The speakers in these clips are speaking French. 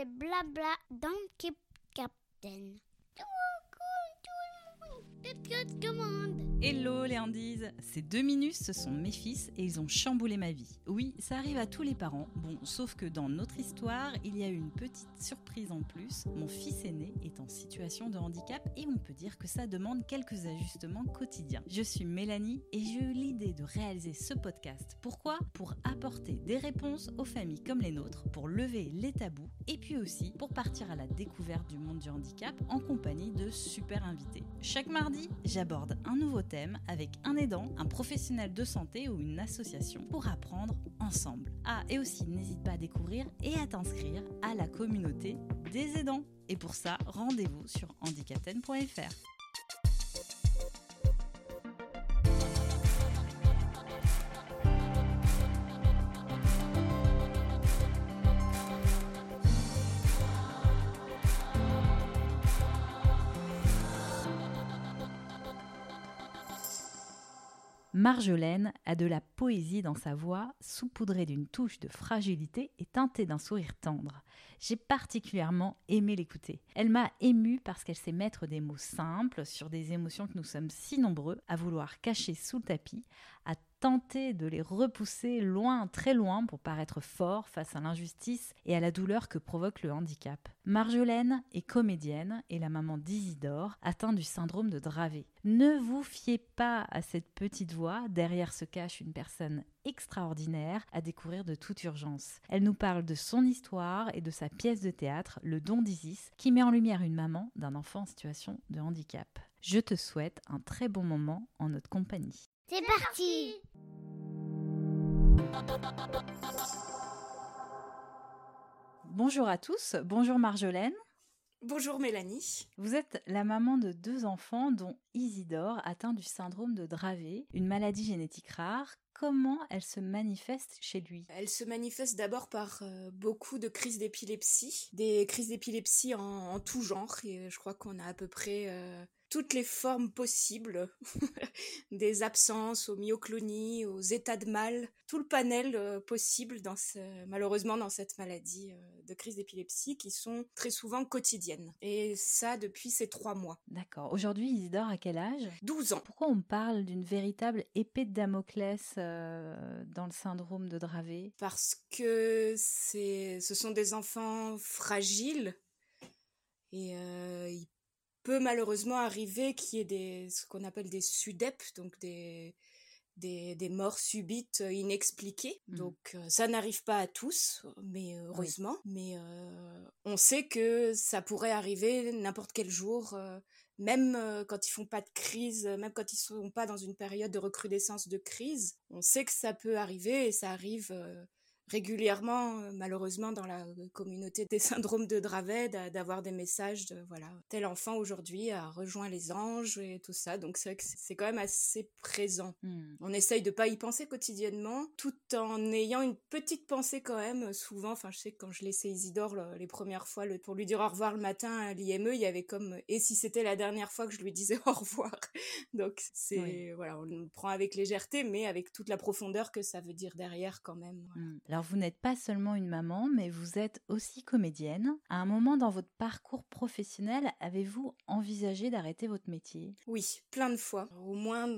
Les blabla Keep Captain. Hello les Andies Ces deux minus, ce sont mes fils et ils ont chamboulé ma vie. Oui, ça arrive à tous les parents. Bon, sauf que dans notre histoire, il y a eu une petite surprise en plus. Mon fils aîné est en situation de handicap et on peut dire que ça demande quelques ajustements quotidiens. Je suis Mélanie et j'ai eu l'idée de réaliser ce podcast. Pourquoi? Pour apporter des réponses aux familles comme les nôtres, pour lever les tabous et puis aussi pour partir à la découverte du monde du handicap en compagnie de super invités. Chaque mardi, j'aborde un nouveau avec un aidant, un professionnel de santé ou une association pour apprendre ensemble. Ah, et aussi, n'hésite pas à découvrir et à t'inscrire à la communauté des aidants. Et pour ça, rendez-vous sur handicapten.fr. Marjolaine a de la poésie dans sa voix, saupoudrée d'une touche de fragilité et teintée d'un sourire tendre. J'ai particulièrement aimé l'écouter. Elle m'a émue parce qu'elle sait mettre des mots simples sur des émotions que nous sommes si nombreux à vouloir cacher sous le tapis, tenter de les repousser loin, très loin pour paraître fort face à l'injustice et à la douleur que provoque le handicap. Marjolaine est comédienne et la maman d'Isidore, atteint du syndrome de Dravet. Ne vous fiez pas à cette petite voix, derrière se cache une personne extraordinaire à découvrir de toute urgence. Elle nous parle de son histoire et de sa pièce de théâtre, Le Don d'Isis, qui met en lumière une maman d'un enfant en situation de handicap. Je te souhaite un très bon moment en notre compagnie. C'est parti Bonjour à tous, bonjour Marjolaine. Bonjour Mélanie. Vous êtes la maman de deux enfants dont Isidore atteint du syndrome de Dravet, une maladie génétique rare. Comment elle se manifeste chez lui? Elle se manifeste d'abord par euh, beaucoup de crises d'épilepsie, des crises d'épilepsie en, en, tout genre, et euh, je crois qu'on a à peu près euh, toutes les formes possibles, des absences aux myoclonies, aux états de mal, tout le panel euh, possible dans ce, malheureusement dans cette maladie euh, de crise d'épilepsie qui sont très souvent quotidiennes. Et ça depuis ces trois mois. D'accord. Aujourd'hui, Isidore a quel âge? 12 ans. Pourquoi on parle d'une véritable épée de Damoclès euh, dans le syndrome de Dravet? Parce que ce sont des enfants fragiles et ils peut malheureusement arriver qu'il y ait des, ce qu'on appelle des SUDEP, donc des, des, des morts subites euh, inexpliquées. Mhm. Donc euh, ça n'arrive pas à tous, mais heureusement. Mais euh, on sait que ça pourrait arriver n'importe quel jour, euh, même quand ils font pas de crise, même quand ils sont pas dans une période de recrudescence de crise. On sait que ça peut arriver et ça arrive. Régulièrement, euh, malheureusement, dans la euh, communauté des syndromes de Dravet, d'a- d'avoir des messages de voilà, tel enfant aujourd'hui a rejoint les anges et tout ça. Donc c'est vrai que c'est quand même assez présent. Hmm. On essaye de pas y penser quotidiennement, tout en ayant une petite pensée quand même. Souvent, enfin, je sais que quand je laissais Isidore le- les premières fois le- pour lui dire au revoir le matin à l'IME, il y avait comme et si c'était la dernière fois que je lui disais au revoir? Donc c'est Oui. voilà, on le prend avec légèreté, mais avec toute la profondeur que ça veut dire derrière quand même. voilà. Hmm. Alors vous n'êtes pas seulement une maman, mais vous êtes aussi comédienne. À un moment dans votre parcours professionnel, avez-vous envisagé d'arrêter votre métier? Oui, plein de fois. Au moins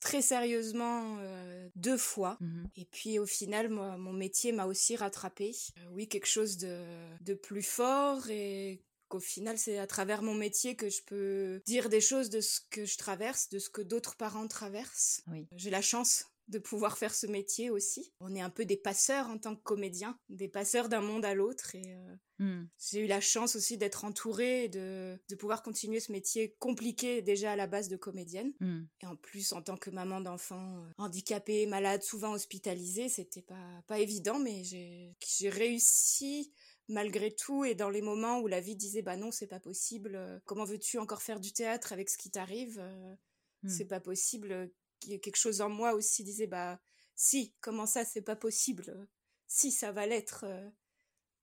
très sérieusement euh, deux fois. Mhm. Et puis au final, moi, mon métier m'a aussi rattrapé. Euh, oui, quelque chose de, de plus fort et qu'au final, c'est à travers mon métier que je peux dire des choses de ce que je traverse, de ce que d'autres parents traversent. Oui. J'ai la chance de pouvoir faire ce métier aussi. On est un peu des passeurs en tant que comédien, des passeurs d'un monde à l'autre et euh, Mm. j'ai eu la chance aussi d'être entourée et de, de pouvoir continuer ce métier compliqué déjà à la base de comédienne. Mm. Et en plus, en tant que maman d'enfants euh, handicapés, malades, souvent hospitalisés, c'était pas, pas évident, mais j'ai réussi malgré tout et dans les moments où la vie disait bah non, c'est pas possible, euh, comment veux-tu encore faire du théâtre avec ce qui t'arrive euh, Mm. C'est pas possible. Quelque chose en moi aussi disait bah si, comment ça, c'est pas possible? Si, ça va l'être. euh.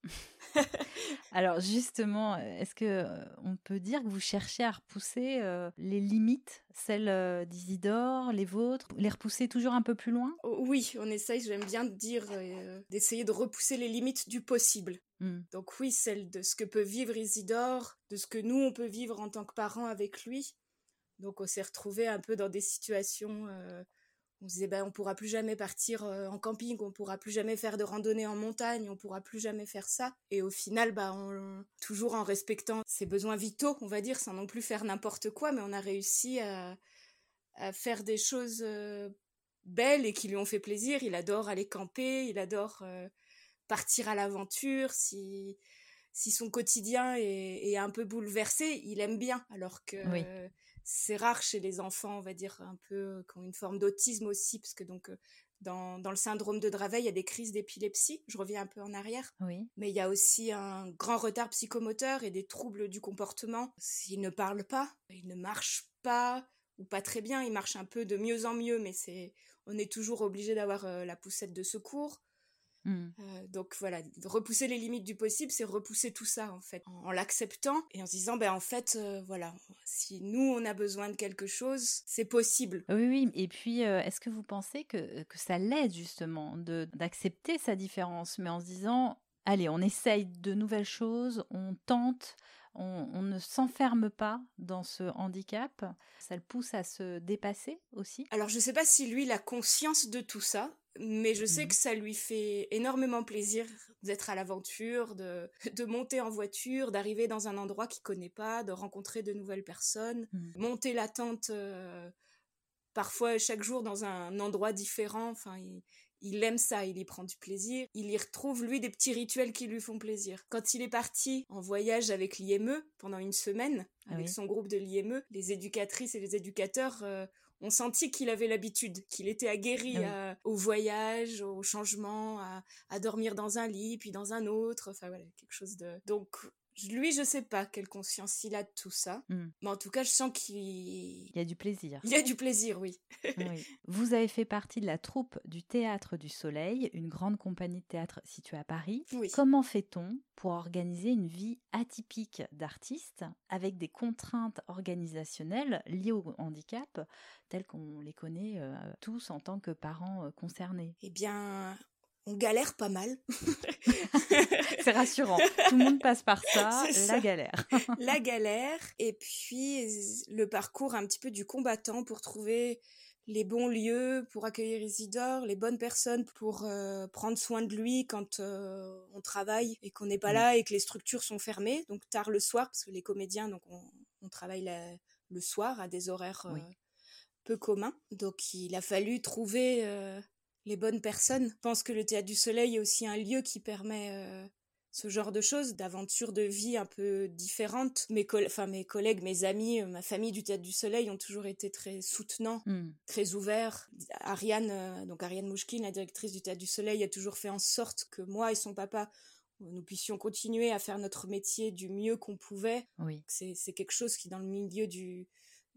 Alors justement, est-ce que on peut dire que vous cherchez à repousser euh, les limites, celles euh, d'Isidore, les vôtres, les repousser toujours un peu plus loin? Oh, Oui, on essaye, j'aime bien dire, euh, d'essayer de repousser les limites du possible. Mm. Donc oui, celle de ce que peut vivre Isidore, de ce que nous, on peut vivre en tant que parents avec lui. Donc on s'est retrouvés un peu dans des situations... euh, on se disait, ben, on pourra plus jamais partir euh, en camping, on pourra plus jamais faire de randonnée en montagne, on pourra plus jamais faire ça. Et au final, bah, toujours en respectant ses besoins vitaux, on va dire, sans non plus faire n'importe quoi, mais on a réussi à, faire des choses euh, belles et qui lui ont fait plaisir. Il adore aller camper, il adore partir à l'aventure. Si, si son quotidien est, un peu bouleversé, il aime bien. Alors que. C'est rare chez les enfants, on va dire, un peu, qui ont une forme d'autisme aussi, parce que donc, euh, dans, dans le syndrome de Dravet, il y a des crises d'épilepsie. Je reviens un peu en arrière. Oui. Mais il y a aussi un grand retard psychomoteur et des troubles du comportement. S'il ne parle pas, il ne marche pas, ou pas très bien, il marche un peu de mieux en mieux, mais c'est, on est toujours obligé d'avoir euh, la poussette de secours. Mm. Euh, donc voilà, repousser les limites du possible, c'est repousser tout ça en fait, en, en l'acceptant et en se disant, ben en fait, euh, voilà, si nous on a besoin de quelque chose, c'est possible. Oui, oui. Et puis, euh, est-ce que vous pensez que, que ça l'aide justement de d'accepter sa différence, mais en se disant, allez, on essaye de nouvelles choses, on tente, on, on ne s'enferme pas dans ce handicap. Ça le pousse à se dépasser aussi? Alors je sais pas si lui il a conscience de tout ça, mais je sais Mhm. que ça lui fait énormément plaisir d'être à l'aventure, de, de monter en voiture, d'arriver dans un endroit qu'il connaît pas, de rencontrer de nouvelles personnes, Mhm. monter la tente euh, parfois chaque jour dans un endroit différent. Enfin, il, il aime ça, il y prend du plaisir. Il y retrouve, lui, des petits rituels qui lui font plaisir. Quand il est parti en voyage avec l'IME pendant une semaine, Ah avec oui. son groupe de l'IME, les éducatrices et les éducateurs euh, ont senti qu'il avait l'habitude, qu'il était aguerri Ah oui. à- au voyage, au changement, à, à dormir dans un lit, puis dans un autre. Enfin voilà, quelque chose de... Donc lui, je sais pas quelle conscience il a de tout ça. Mm. Mais en tout cas, je sens qu'il Il y a du plaisir. il y a du plaisir, oui. Oui. Vous avez fait partie de la troupe du Théâtre du Soleil, une grande compagnie de théâtre située à Paris. Oui. Comment fait-on pour organiser une vie atypique d'artiste avec des contraintes organisationnelles liées au handicap telles qu'on les connaît euh, tous en tant que parents euh, concernés? Eh bien, on galère pas mal. C'est rassurant. Tout le monde passe par ça, la ça. galère. la galère et puis le parcours un petit peu du combattant pour trouver les bons lieux pour accueillir Isidore, les bonnes personnes pour euh, prendre soin de lui quand euh, on travaille et qu'on n'est pas Mm. là et que les structures sont fermées, donc tard le soir, parce que les comédiens, donc on, on travaille la- le soir à des horaires euh, Oui. peu communs. Donc il a fallu trouver les bonnes personnes. Je pense que le Théâtre du Soleil est aussi un lieu qui permet euh, ce genre de choses, d'aventures de vie un peu différentes. Mes, enfin, mes collègues, mes amis, euh, ma famille du Théâtre du Soleil ont toujours été très soutenants, Hmm. très ouverts. Ariane, euh, donc Ariane Mouchkine, la directrice du Théâtre du Soleil, a toujours fait en sorte que moi et son papa, euh, nous puissions continuer à faire notre métier du mieux qu'on pouvait. Oui. C'est quelque chose qui, dans le milieu du,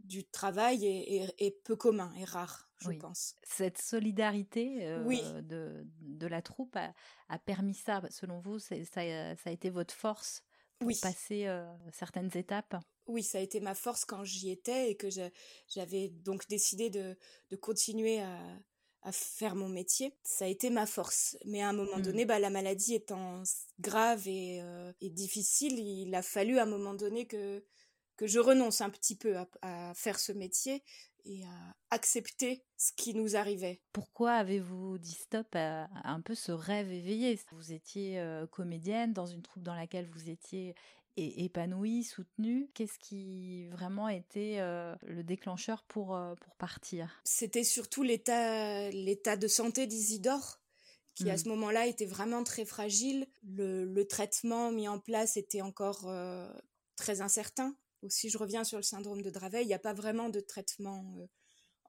du travail, est, est- est peu commun, est rare, je Oui. pense. Cette solidarité euh, Oui. de, de la troupe a, a permis ça. Selon vous, ça, a- ça a été votre force pour Oui. passer euh, certaines étapes? Oui, ça a été ma force quand j'y étais et que j'avais donc décidé de, de continuer à, à faire mon métier. Ça a été ma force. Mais à un moment Mm. donné, bah, la maladie étant grave et, euh, et difficile, il a fallu à un moment donné que, que je renonce un petit peu à, à faire ce métier et à accepter ce qui nous arrivait. Pourquoi avez-vous dit stop à, un peu ce rêve éveillé? Vous étiez euh, comédienne dans une troupe dans laquelle vous étiez épanouie, soutenue. Qu'est-ce qui vraiment était euh, le déclencheur pour, euh, pour partir? C'était surtout l'état, de santé d'Isidore qui à ce moment-là était vraiment très fragile. Le, le, traitement mis en place était encore très incertain. Aussi, je reviens sur le syndrome de Dravet, il n'y a pas vraiment de traitement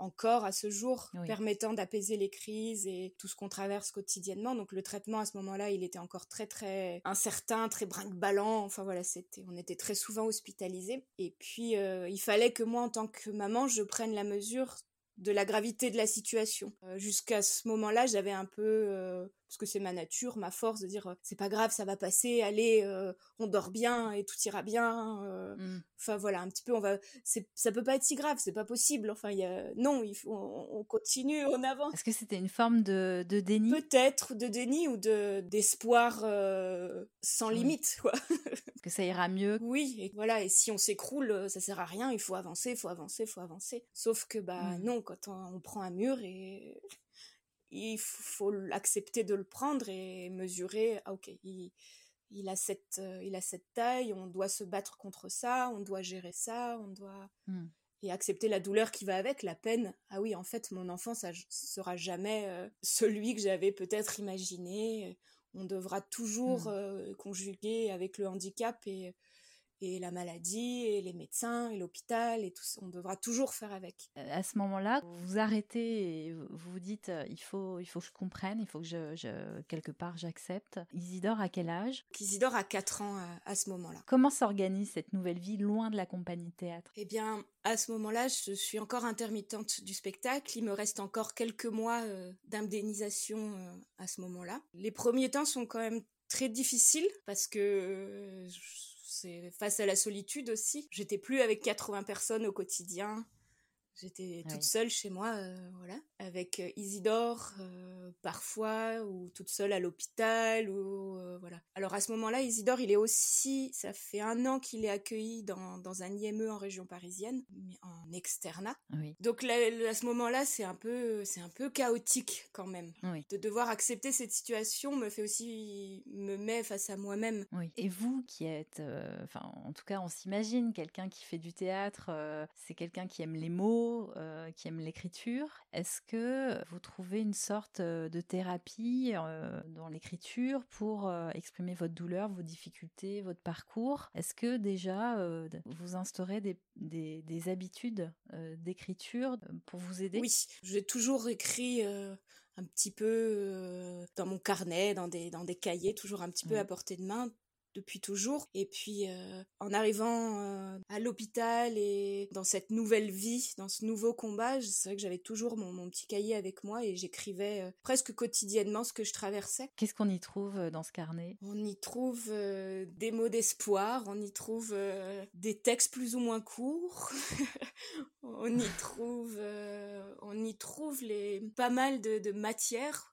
encore à ce jour permettant d'apaiser les crises et tout ce qu'on traverse quotidiennement. Donc le traitement à ce moment-là, il était encore très très incertain, très brinque-ballant. Enfin voilà, c'était, on était très souvent hospitalisés. Et puis euh, il fallait que moi, en tant que maman, je prenne la mesure de la gravité de la situation. Euh, jusqu'à ce moment-là, j'avais un peu euh, parce que c'est ma nature, ma force de dire c'est pas grave, ça va passer, allez, euh, on dort bien et tout ira bien. Euh. Mmh. Enfin voilà, un petit peu, on va, ça peut pas être si grave, c'est pas possible. Enfin, y a, non, il faut, on, continue, on avance. Est-ce que c'était une forme de, de déni? Peut-être de déni ou de d'espoir euh, sans limite, quoi. que ça ira mieux. Oui, et voilà. Et si on s'écroule, ça sert à rien. Il faut avancer, il faut avancer, il faut avancer. Sauf que bah mmh. non, quand on, on prend un mur et il faut l'accepter de le prendre et mesurer, ah ok, il, a cette, euh, il a cette taille, on doit se battre contre ça, on doit gérer ça, on doit... Hmm. Et accepter la douleur qui va avec, la peine. Ah oui, en fait, mon enfant, ça sera jamais euh, celui que j'avais peut-être imaginé. On devra toujours hmm. euh, conjuguer avec le handicap et et la maladie et les médecins et l'hôpital et tout ça. On devra toujours faire avec. Euh, à ce moment-là, vous vous arrêtez et vous vous dites euh, il faut il faut que je comprenne, il faut que je, quelque part j'accepte. Isidore à quel âge? Isidore a 4 ans à, ce moment-là. Comment s'organise cette nouvelle vie loin de la compagnie de théâtre? Eh bien, à ce moment-là, je suis encore intermittente du spectacle. Il me reste encore quelques mois euh, d'indemnisation à ce moment-là. Les premiers temps sont quand même très difficiles parce que face à la solitude aussi. J'étais plus avec 80 personnes au quotidien. J'étais toute seule chez moi, euh, voilà, avec euh, Isidore euh, parfois, ou toute seule à l'hôpital, ou voilà. Alors à ce moment-là, Isidore, il est aussi, ça fait un an qu'il est accueilli dans, dans, un IME en région parisienne, mais en externat. Donc là, à ce moment-là, c'est un peu, c'est un peu chaotique quand même. De devoir accepter cette situation me fait aussi, me met face à moi-même. Et vous qui êtes, enfin, en tout cas, on s'imagine quelqu'un qui fait du théâtre, c'est quelqu'un qui aime les mots euh, qui aime l'écriture. Est-ce que vous trouvez une sorte de thérapie euh, dans l'écriture pour exprimer votre douleur, vos difficultés, votre parcours? Est-ce que déjà vous instaurez des, des, habitudes d'écriture pour vous aider? Oui, j'ai toujours écrit un petit peu dans mon carnet, dans des, dans des cahiers, toujours un petit peu à portée de main depuis toujours. Et puis euh, en arrivant euh, à l'hôpital et dans cette nouvelle vie, dans ce nouveau combat, c'est vrai que j'avais toujours mon, petit cahier avec moi et j'écrivais euh, presque quotidiennement ce que je traversais. Qu'est-ce qu'on y trouve dans ce carnet? On y trouve des mots d'espoir, on y trouve des textes plus ou moins courts, on y trouve, on y trouve les pas mal de, de matières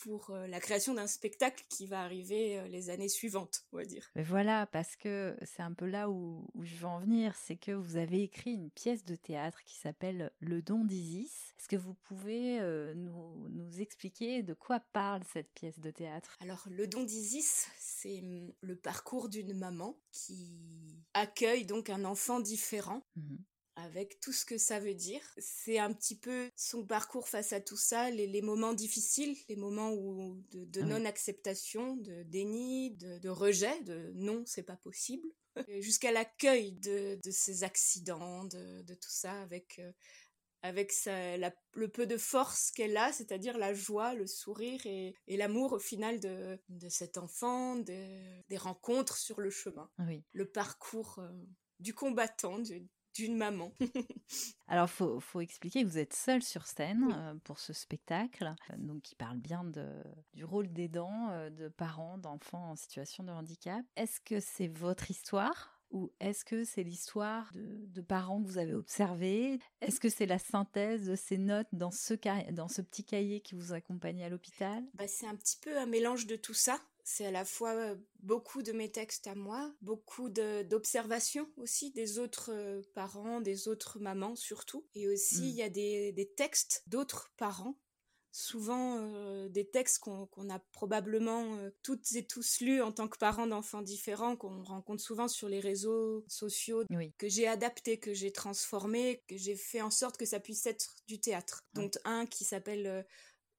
pour euh, la création d'un spectacle qui va arriver euh, les années suivantes, on va dire. Mais voilà, parce que c'est un peu là où, je veux en venir, c'est que vous avez écrit une pièce de théâtre qui s'appelle Le don d'Isis. Est-ce que vous pouvez euh, nous, nous, expliquer de quoi parle cette pièce de théâtre? Alors, Le don d'Isis, c'est hum, le parcours d'une maman qui accueille donc un enfant différent. Mmh avec tout ce que ça veut dire. C'est un petit peu son parcours face à tout ça, les, moments difficiles, les moments où, de, non-acceptation, de déni, de, rejet, de non, c'est pas possible, jusqu'à l'accueil de, ces accidents, de, tout ça, avec, euh, avec le peu de force qu'elle a, c'est-à-dire la joie, le sourire et, l'amour au final de, cet enfant, des rencontres sur le chemin, le parcours euh, du combattant, du, d'une maman. Alors, faut, faut expliquer que vous êtes seule sur scène euh, pour ce spectacle, euh, donc qui parle bien de, du rôle d'aidant, euh, de parents, d'enfants en situation de handicap. Est-ce que c'est votre histoire ou est-ce que c'est l'histoire de, parents que vous avez observés? Est-ce que c'est la synthèse de ces notes dans ce, dans ce petit cahier qui vous accompagne à l'hôpital? Bah, C'est un petit peu un mélange de tout ça C'est à la fois euh, beaucoup de mes textes à moi, beaucoup d'observations aussi des autres euh, parents, des autres mamans surtout. Et aussi, il Mm. y a des, des textes d'autres parents souvent euh, des textes qu'on qu'on a probablement euh, toutes et tous lus en tant que parents d'enfants différents, qu'on rencontre souvent sur les réseaux sociaux, Oui. que j'ai adapté, que j'ai transformé, que j'ai fait en sorte que ça puisse être du théâtre. Dont un qui s'appelle euh,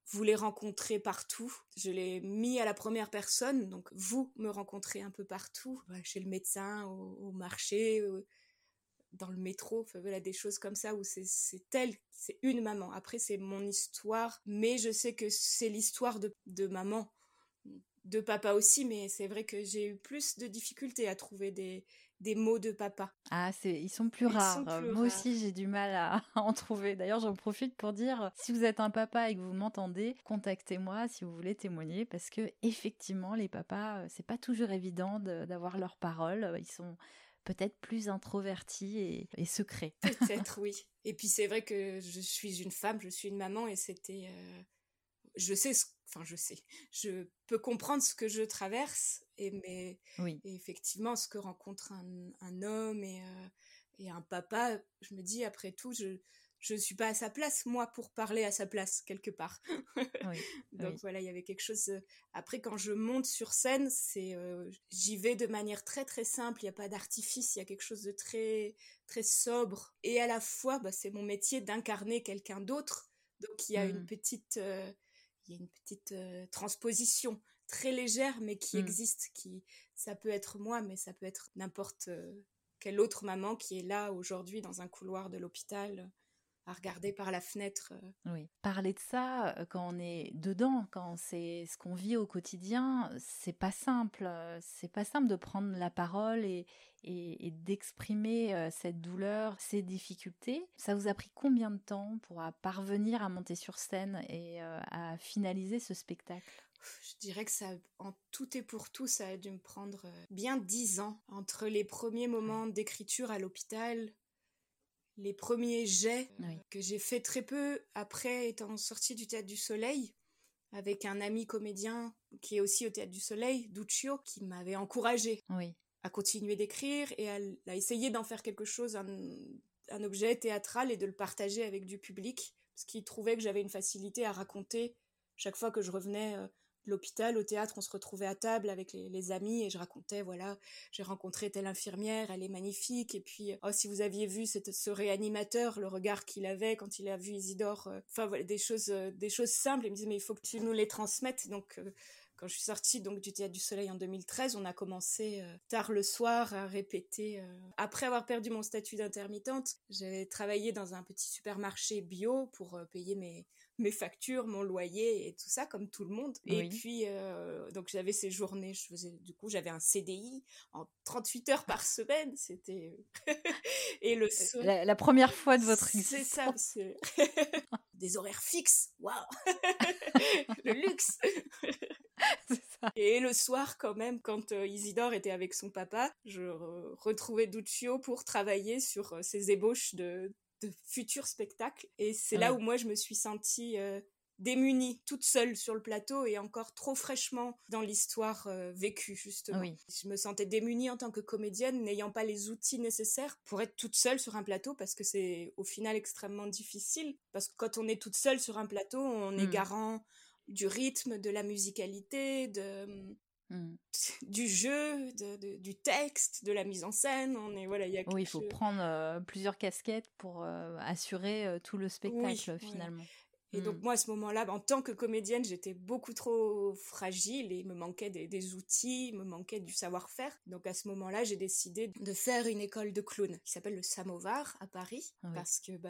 Vous les rencontrez partout. Je l'ai mis à la première personne, donc vous me rencontrez un peu partout, Voilà, chez le médecin, au, marché, au- dans le métro, voilà des choses comme ça où c'est elle, c'est une maman. Après c'est mon histoire, mais je sais que c'est l'histoire de maman, de papa aussi, mais c'est vrai que j'ai eu plus de difficultés à trouver des, des mots de papa. Ah, c'est, ils sont plus Ils sont rares. plus Moi rares. aussi, j'ai du mal à, en trouver. D'ailleurs, j'en profite pour dire, si vous êtes un papa et que vous m'entendez, contactez-moi si vous voulez témoigner, parce que effectivement, les papas, euh, c'est pas toujours évident de- d'avoir leurs paroles. Ils sont peut-être plus introvertis et, et secrets. Peut-être oui. Et puis c'est vrai que je suis une femme, je suis une maman et c'était, euh, je sais, ce- enfin je sais, je peux comprendre ce que je traverse et mais Oui. Et effectivement, ce que rencontre un, un homme et, euh, et un papa, je me dis, après tout, je je suis pas à sa place, moi, pour parler à sa place, quelque part. Oui. Donc Oui. voilà, il y avait quelque chose... euh, Après, quand je monte sur scène, c'est euh, j'y vais de manière très très simple, il n'y a pas d'artifice, il y a quelque chose de très très sobre. Et à la fois, bah, c'est mon métier d'incarner quelqu'un d'autre. Donc il y a une Mm. petite... euh, y a une petite euh, transposition très légère, mais qui Mm. existe, qui ça peut être moi, mais ça peut être n'importe euh, quelle autre maman qui est là aujourd'hui dans un couloir de l'hôpital à regarder par la fenêtre. euh. Oui. Parler de ça, euh, quand on est dedans, quand c'est ce qu'on vit au quotidien, c'est pas simple. euh, C'est pas simple de prendre la parole et, et, et d'exprimer cette douleur, ces difficultés. Ça vous a pris combien de temps pour parvenir à monter sur scène et à finaliser ce spectacle? Je dirais que ça, en tout et pour tout, ça a dû me prendre bien dix ans entre les premiers moments d'écriture à l'hôpital, les premiers jets Oui. que j'ai fait très peu après étant sortie du Théâtre du Soleil avec un ami comédien qui est aussi au Théâtre du Soleil, Duccio, qui m'avait encouragée Oui. à continuer d'écrire et à, à essayer d'en faire quelque chose, un, un objet théâtral et de le partager avec du public, parce qu'il trouvait que j'avais une facilité à raconter. Chaque fois que je revenais euh, l'hôpital au théâtre, on se retrouvait à table avec les, amis et je racontais, voilà, j'ai rencontré telle infirmière, elle est magnifique, et puis, oh, si vous aviez vu ce réanimateur, le regard qu'il avait quand il a vu Isidore, euh, enfin voilà, des choses, euh, des choses simples, il me disait, mais il faut que tu nous les transmettes, donc... euh, quand je suis sortie donc du Théâtre du Soleil en 2013, on a commencé tard le soir à répéter. Après avoir perdu mon statut d'intermittente, j'avais travaillé dans un petit supermarché bio pour payer mes, mes factures, mon loyer et tout ça, comme tout le monde. Et puis, euh, donc j'avais ces journées, je faisais, du coup, j'avais un CDI en 38 heures par semaine, c'était... et le soir... La, la première fois de votre C'est ça, existence. c'est... Des horaires fixes, waouh Le luxe ça. Et le soir, quand même, quand euh, Isidore était avec son papa, je re- retrouvais Duccio pour travailler sur euh, ses ébauches de, de futurs spectacles. Et c'est là où moi, je me suis sentie euh, démunie, toute seule sur le plateau et encore trop fraîchement dans l'histoire euh, vécue, justement. Oui. Je me sentais démunie en tant que comédienne, n'ayant pas les outils nécessaires pour être toute seule sur un plateau, parce que c'est au final extrêmement difficile. Parce que quand on est toute seule sur un plateau, on est Mm. garant du rythme, de la musicalité, de, Mm. du jeu, de, de- du texte, de la mise en scène. On est voilà, il y a Oui, il faut prendre euh, plusieurs casquettes pour euh, assurer euh, tout le spectacle finalement. Et donc Mm. moi à ce moment-là, en tant que comédienne, j'étais beaucoup trop fragile et il me manquait des, des outils, il me manquait du savoir-faire. Donc à ce moment-là, j'ai décidé de faire une école de clown qui s'appelle le Samovar à Paris Oui. parce que bah,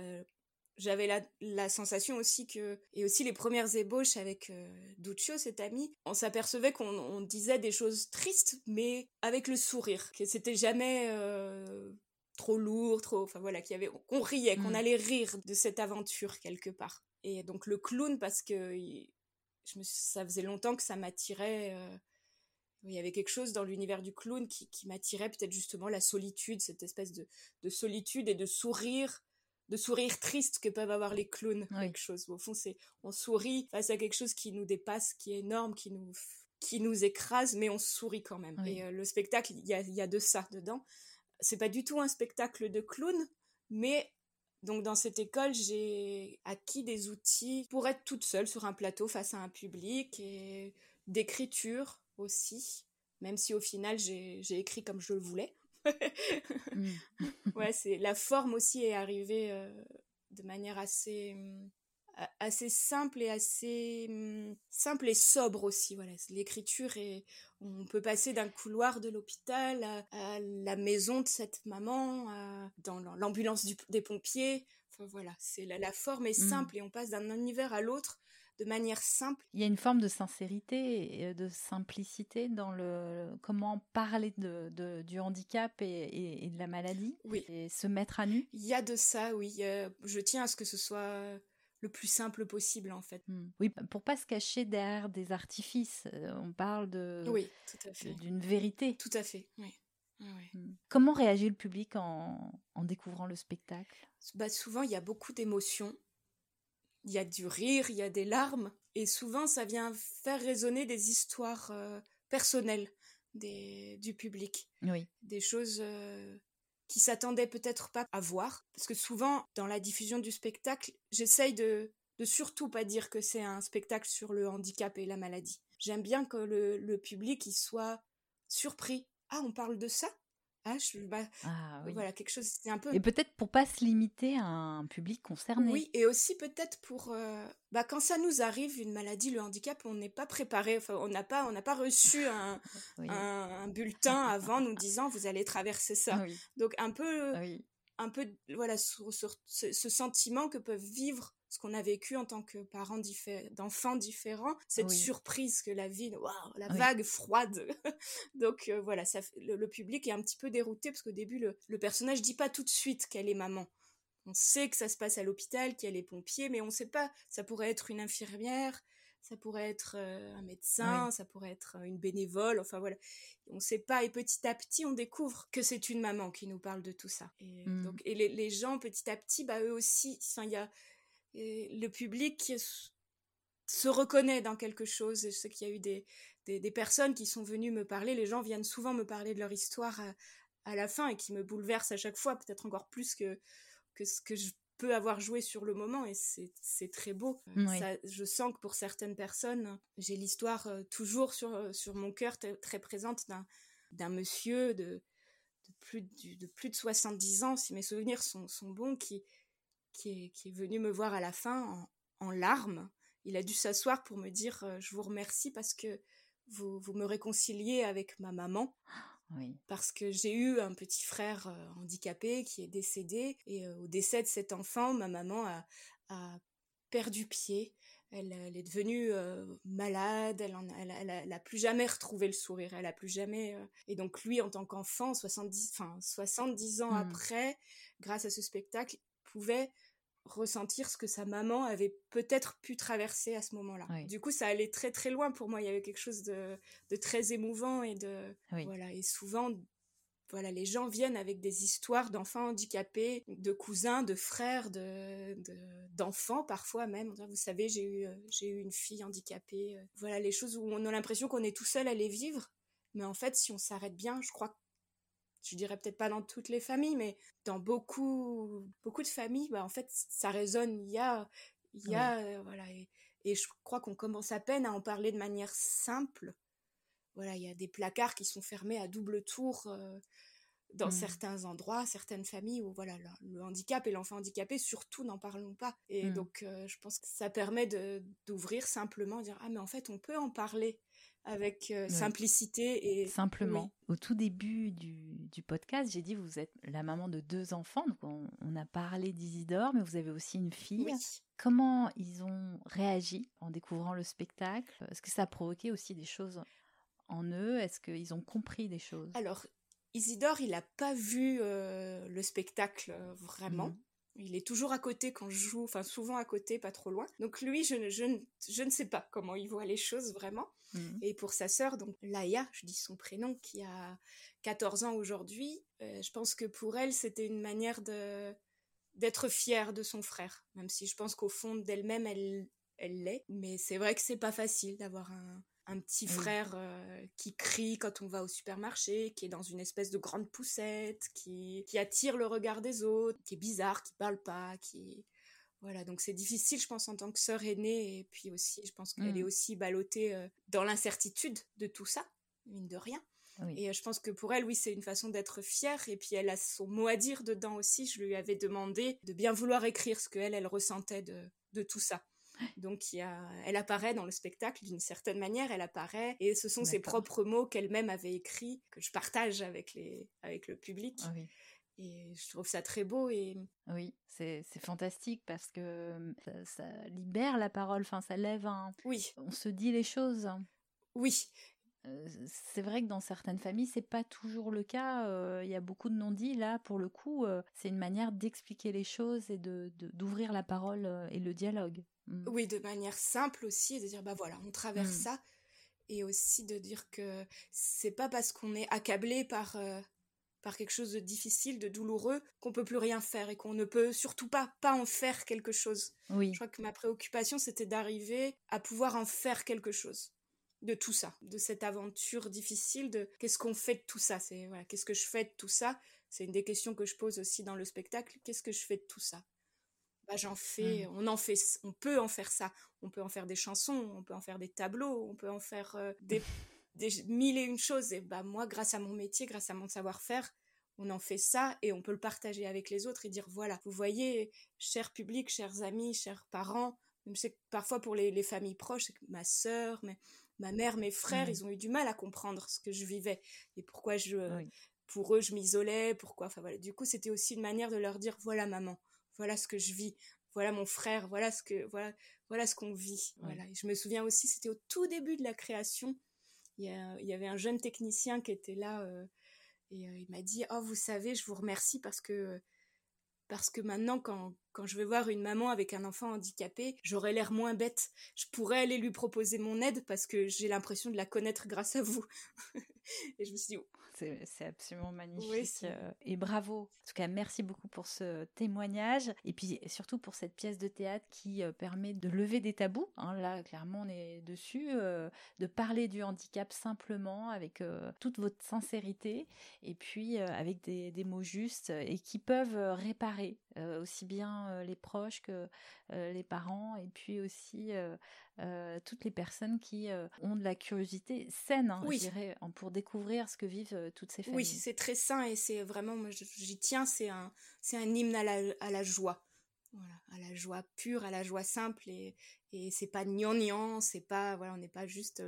j'avais la, la sensation aussi que et aussi les premières ébauches avec euh, Duccio, cet ami, on s'apercevait qu'on on disait des choses tristes mais avec le sourire, que c'était jamais euh, trop lourd, trop, enfin voilà, qu'il y avait, qu'on riait, qu'on Mm. allait rire de cette aventure quelque part. Et donc le clown parce que il- je me, ça faisait longtemps que ça m'attirait. euh, il y avait quelque chose dans l'univers du clown qui, qui m'attirait peut-être justement la solitude, cette espèce de, de solitude et de sourire, de sourire triste que peuvent avoir les clowns. Oui. Quelque chose. Au fond, c'est on sourit face à quelque chose qui nous dépasse, qui est énorme, qui nous qui nous écrase, mais on sourit quand même. Oui. Et euh, le spectacle, il y a, y a de ça dedans. C'est pas du tout un spectacle de clown, mais donc dans cette école, j'ai acquis des outils pour être toute seule sur un plateau face à un public et d'écriture aussi, même si au final j'ai écrit comme je le voulais. Mm. ouais, c'est la forme aussi est arrivée euh, de manière assez a- assez simple et assez hum, simple et sobre aussi. Voilà, l'écriture et on peut passer d'un couloir de l'hôpital à, à la maison de cette maman, à- dans l'am- l'ambulance des pompiers. Enfin voilà, c'est la, la forme est Mm. simple et on passe d'un univers à l'autre de manière simple. Il y a une forme de sincérité et de simplicité dans le comment parler de, de- du handicap et, et- et de la maladie Oui. et se mettre à nu. Il y a de ça, oui. euh, je tiens à ce que ce soit le plus simple possible en fait. Mm. Oui, pour pas se cacher derrière des artifices. Euh, On parle de Oui, d'une vérité. Tout à fait, oui. Ouais, ouais. Mm. Comment réagit le public en, en découvrant le spectacle? Bah, souvent, il y a beaucoup d'émotions. Il y a du rire, il y a des larmes. Et souvent, ça vient faire résonner des histoires euh, personnelles des, du public. Oui. Des choses euh, qui s'attendaient peut-être pas à voir. Parce que souvent, dans la diffusion du spectacle, j'essaye de, de surtout pas dire que c'est un spectacle sur le handicap et la maladie. J'aime bien que le, le public il soit surpris. Ah, on parle de ça? Ah, je, bah, Ah oui. voilà, quelque chose, c'est un peu Et peut-être pour pas se limiter à un public concerné. Oui, et aussi peut-être pour euh, bah, quand ça nous arrive une maladie, le handicap, on n'est pas préparé. Enfin, on n'a pas, on n'a pas reçu un, Oui. un, un bulletin avant nous disant vous allez traverser ça. Oui. Donc un peu, un peu, voilà, sur, sur ce, ce sentiment que peuvent vivre ce qu'on a vécu en tant que parents diffé- d'enfants différents, cette Oui. surprise que la vie, waouh, la Oui. vague froide. Donc euh, voilà, ça, le, le public est un petit peu dérouté parce qu'au début le, le personnage dit pas tout de suite qu'elle est maman. On sait que ça se passe à l'hôpital, qu'elle est pompier, mais on sait pas. Ça pourrait être une infirmière, ça pourrait être euh, un médecin, ça pourrait être euh, une bénévole. Enfin voilà, on sait pas. Et petit à petit, on découvre que c'est une maman qui nous parle de tout ça. Et Mm. donc, et les, les gens petit à petit, bah eux aussi, il y a et le public se reconnaît dans quelque chose. Je sais qu'il y a eu des, des, des personnes qui sont venues me parler. Les gens viennent souvent me parler de leur histoire à, à la fin et qui me bouleversent à chaque fois, peut-être encore plus que, que ce que je peux avoir joué sur le moment. Et c'est très beau. Oui. Ça- je sens que pour certaines personnes, j'ai l'histoire euh, toujours sur, euh, sur mon cœur, très, présente d'un d'un monsieur de, de, plus de, de plus de 70 ans, si mes souvenirs sont, sont bons, qui, qui est, qui est venu me voir à la fin en, en larmes. Il a dû s'asseoir pour me dire euh, je vous remercie parce que vous, vous me réconciliez avec ma maman Oui. parce que j'ai eu un petit frère euh, handicapé qui est décédé et euh, au décès de cet enfant, ma maman a, a perdu pied. Elle, elle est devenue malade, elle, en a, elle, a- elle a- elle a plus jamais retrouvé le sourire, elle a plus jamais... Et donc lui, en tant qu'enfant, 70, enfin, 70 ans Mm. après, grâce à ce spectacle, pouvait ressentir ce que sa maman avait peut-être pu traverser à ce moment-là. Oui. Du coup, ça allait très très loin pour moi. Il y avait quelque chose de, de très émouvant et de Oui. voilà. Et souvent, voilà, les gens viennent avec des histoires d'enfants handicapés, de cousins, de frères, de de- d'enfants parfois même. Vous savez, j'ai eu j'ai eu une fille handicapée. euh. Voilà, les choses où on a l'impression qu'on est tout seul à les vivre. Mais en fait, si on s'arrête bien, je crois que je dirais peut-être pas dans toutes les familles, mais dans beaucoup, beaucoup de familles, bah, en fait, ça résonne. Il y a, il y a, euh, voilà, et, et je crois qu'on commence à peine à en parler de manière simple. Voilà, il y a des placards qui sont fermés à double tour euh, dans Mm. certains endroits, certaines familles où voilà, le, le handicap et l'enfant handicapé, surtout, n'en parlons pas. Et Mm. donc, euh, je pense que ça permet d'ouvrir simplement, dire ah mais en fait, on peut en parler avec euh, Oui. simplicité et Simplement. Au tout début du, du podcast, j'ai dit vous êtes la maman de deux enfants. Donc on, on a parlé d'Isidore, mais vous avez aussi une fille. Oui. Comment ils ont réagi en découvrant le spectacle? Est-ce que ça a provoqué aussi des choses en eux? Est-ce qu'ils ont compris des choses? Alors, Isidore, il n'a pas vu euh, le spectacle euh, vraiment. Mhm. Il est toujours à côté quand je joue, enfin souvent à côté, pas trop loin. Donc lui, je, ne- je, ne- je ne sais pas comment il voit les choses vraiment. Mhm. Et pour sa sœur, donc Laïa, je dis son prénom, qui a 14 ans aujourd'hui, euh, je pense que pour elle, c'était une manière de d'être fière de son frère, même si je pense qu'au fond d'elle-même, elle elle l'est. Mais c'est vrai que c'est pas facile d'avoir un, un petit frère qui crie quand on va au supermarché, qui est dans une espèce de grande poussette, qui, qui attire le regard des autres, qui est bizarre, qui parle pas, qui voilà, donc c'est difficile, je pense, en tant que sœur aînée, et puis aussi, je pense qu'elle est mmh. aussi ballottée dans l'incertitude de tout ça, mine de rien. Et je pense que pour elle, oui, c'est une façon d'être fière. Et puis elle a son mot à dire dedans aussi. Je lui avais demandé de bien vouloir écrire ce qu'elle, elle ressentait de, de tout ça. Donc il y a, elle apparaît dans le spectacle d'une certaine manière, elle apparaît et ce sont ses propres mots qu'elle-même avait écrits que je partage avec les avec le public. Ah et je trouve ça très beau et oui, c'est fantastique parce que ça, ça, libère la parole, enfin ça lève un. Oui. On se dit les choses. Oui, c'est vrai que dans certaines familles, c'est pas toujours le cas. Il y a beaucoup de non-dits. Là, pour le coup, c'est une manière d'expliquer les choses et de d'ouvrir la parole et le dialogue. Mmh. Oui, de manière simple aussi, de dire bah voilà, on traverse mmh. ça, et aussi de dire que c'est pas parce qu'on est accablé par par quelque chose de difficile, de douloureux, qu'on peut plus rien faire et qu'on ne peut surtout pas pas en faire quelque chose. Oui. Je crois que ma préoccupation c'était d'arriver à pouvoir en faire quelque chose de tout ça, de cette aventure difficile, de qu'est-ce qu'on fait de tout ça, c'est voilà, qu'est-ce que je fais de tout ça, c'est une des questions que je pose aussi dans le spectacle, qu'est-ce que je fais de tout ça? Bah, j'en fais, mmh. on en fait, on peut en faire ça, on peut en faire des chansons, on peut en faire des tableaux, on peut en faire euh, des, des mille et une choses, et bah moi, grâce à mon métier, grâce à mon savoir-faire, on en fait ça et on peut le partager avec les autres et dire voilà, vous voyez, cher public, chers amis, chers parents, même que parfois pour les, les familles proches, ma sœur, mais ma mère, mes frères, mmh. ils ont eu du mal à comprendre ce que je vivais et pourquoi je, pour eux, je m'isolais, pourquoi. Enfin voilà. Du coup, c'était aussi une manière de leur dire voilà maman, voilà ce que je vis, voilà mon frère, voilà ce que voilà voilà ce qu'on vit. Voilà. Et je me souviens aussi, c'était au tout début de la création. Il y, avait un jeune technicien qui était là euh, et euh, il m'a dit oh vous savez, je vous remercie parce que parce que maintenant, quand, quand je vais voir une maman avec un enfant handicapé, j'aurais l'air moins bête. Je pourrais aller lui proposer mon aide parce que j'ai l'impression de la connaître grâce à vous. et je me suis dit, c'est absolument magnifique. Euh, et bravo. En tout cas, merci beaucoup pour ce témoignage. Et puis surtout pour cette pièce de théâtre qui euh, permet de lever des tabous. Hein. là, clairement, on est dessus. Euh, de parler du handicap simplement, avec toute votre sincérité. Et puis avec des, des, mots justes et qui peuvent réparer aussi bien les proches que les parents. Et puis aussi euh, toutes les personnes qui euh, ont de la curiosité saine, hein, je dirais, pour découvrir ce que vivent euh, toutes ces familles. Oui, c'est très sain et c'est vraiment, moi j'y tiens, c'est un, c'est un hymne à la, à la joie. Voilà, à la joie pure, à la joie simple et, et c'est pas gnangnan, c'est pas, voilà, on n'est pas juste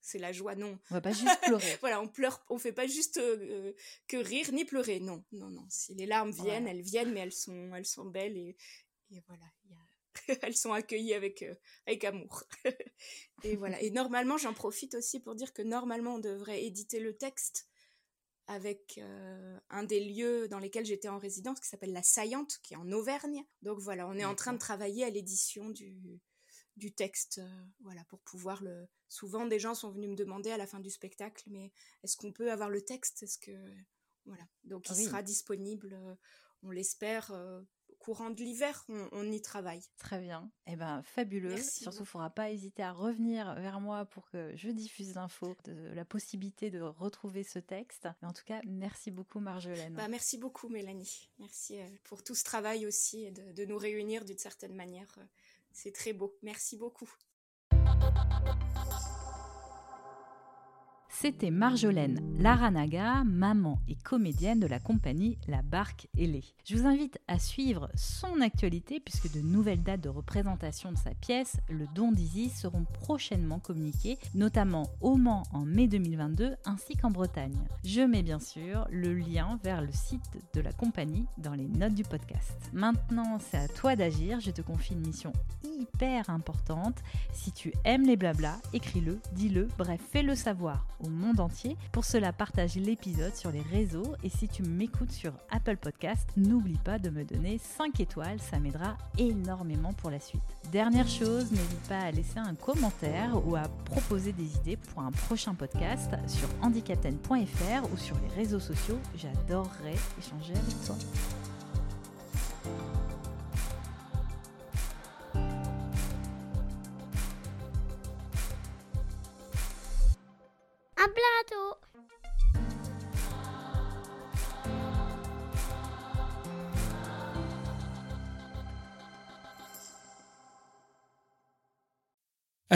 c'est la joie, non. On va pas juste pleurer. voilà, on pleure, on fait pas juste que rire ni pleurer, non, non, non. Si les larmes viennent, elles viennent, mais elles sont, elles sont belles et, et voilà, il y a elles sont accueillies avec, euh, avec amour. et voilà. Et normalement, j'en profite aussi pour dire que normalement, on devrait éditer le texte avec euh, un des lieux dans lesquels j'étais en résidence qui s'appelle La Saillante, qui est en Auvergne. Donc voilà, on est en train de travailler à l'édition du, du texte, euh, voilà, pour pouvoir le. Souvent, des gens sont venus me demander à la fin du spectacle, mais est-ce qu'on peut avoir le texte? Est-ce que voilà, donc il sera disponible, on l'espère, courant de l'hiver, on, y travaille. Très bien. Eh ben, fabuleux. Surtout, il ne faudra pas hésiter à revenir vers moi pour que je diffuse l'info de la possibilité de retrouver ce texte. Mais en tout cas, merci beaucoup, Marjolaine. Bah, merci beaucoup, Mélanie. Merci euh, pour tout ce travail aussi et de nous réunir d'une certaine manière. C'est très beau. Merci beaucoup. C'était Marjolaine Laranaga, maman et comédienne de la compagnie La Barque Ailée. Je vous invite à suivre son actualité puisque de nouvelles dates de représentation de sa pièce, Le Don d'Izzy, seront prochainement communiquées, notamment au Mans en mai 2022 ainsi qu'en Bretagne. Je mets bien sûr le lien vers le site de la compagnie dans les notes du podcast. Maintenant, c'est à toi d'agir. Je te confie une mission hyper importante. Si tu aimes les blablas, écris-le, dis-le, bref, fais-le savoir monde entier. Pour cela, partage l'épisode sur les réseaux et si tu m'écoutes sur Apple Podcast, n'oublie pas de me donner 5 étoiles, ça m'aidera énormément pour la suite. Dernière chose, n'hésite pas à laisser un commentaire ou à proposer des idées pour un prochain podcast sur handicapten.fr ou sur les réseaux sociaux. J'adorerais échanger avec toi.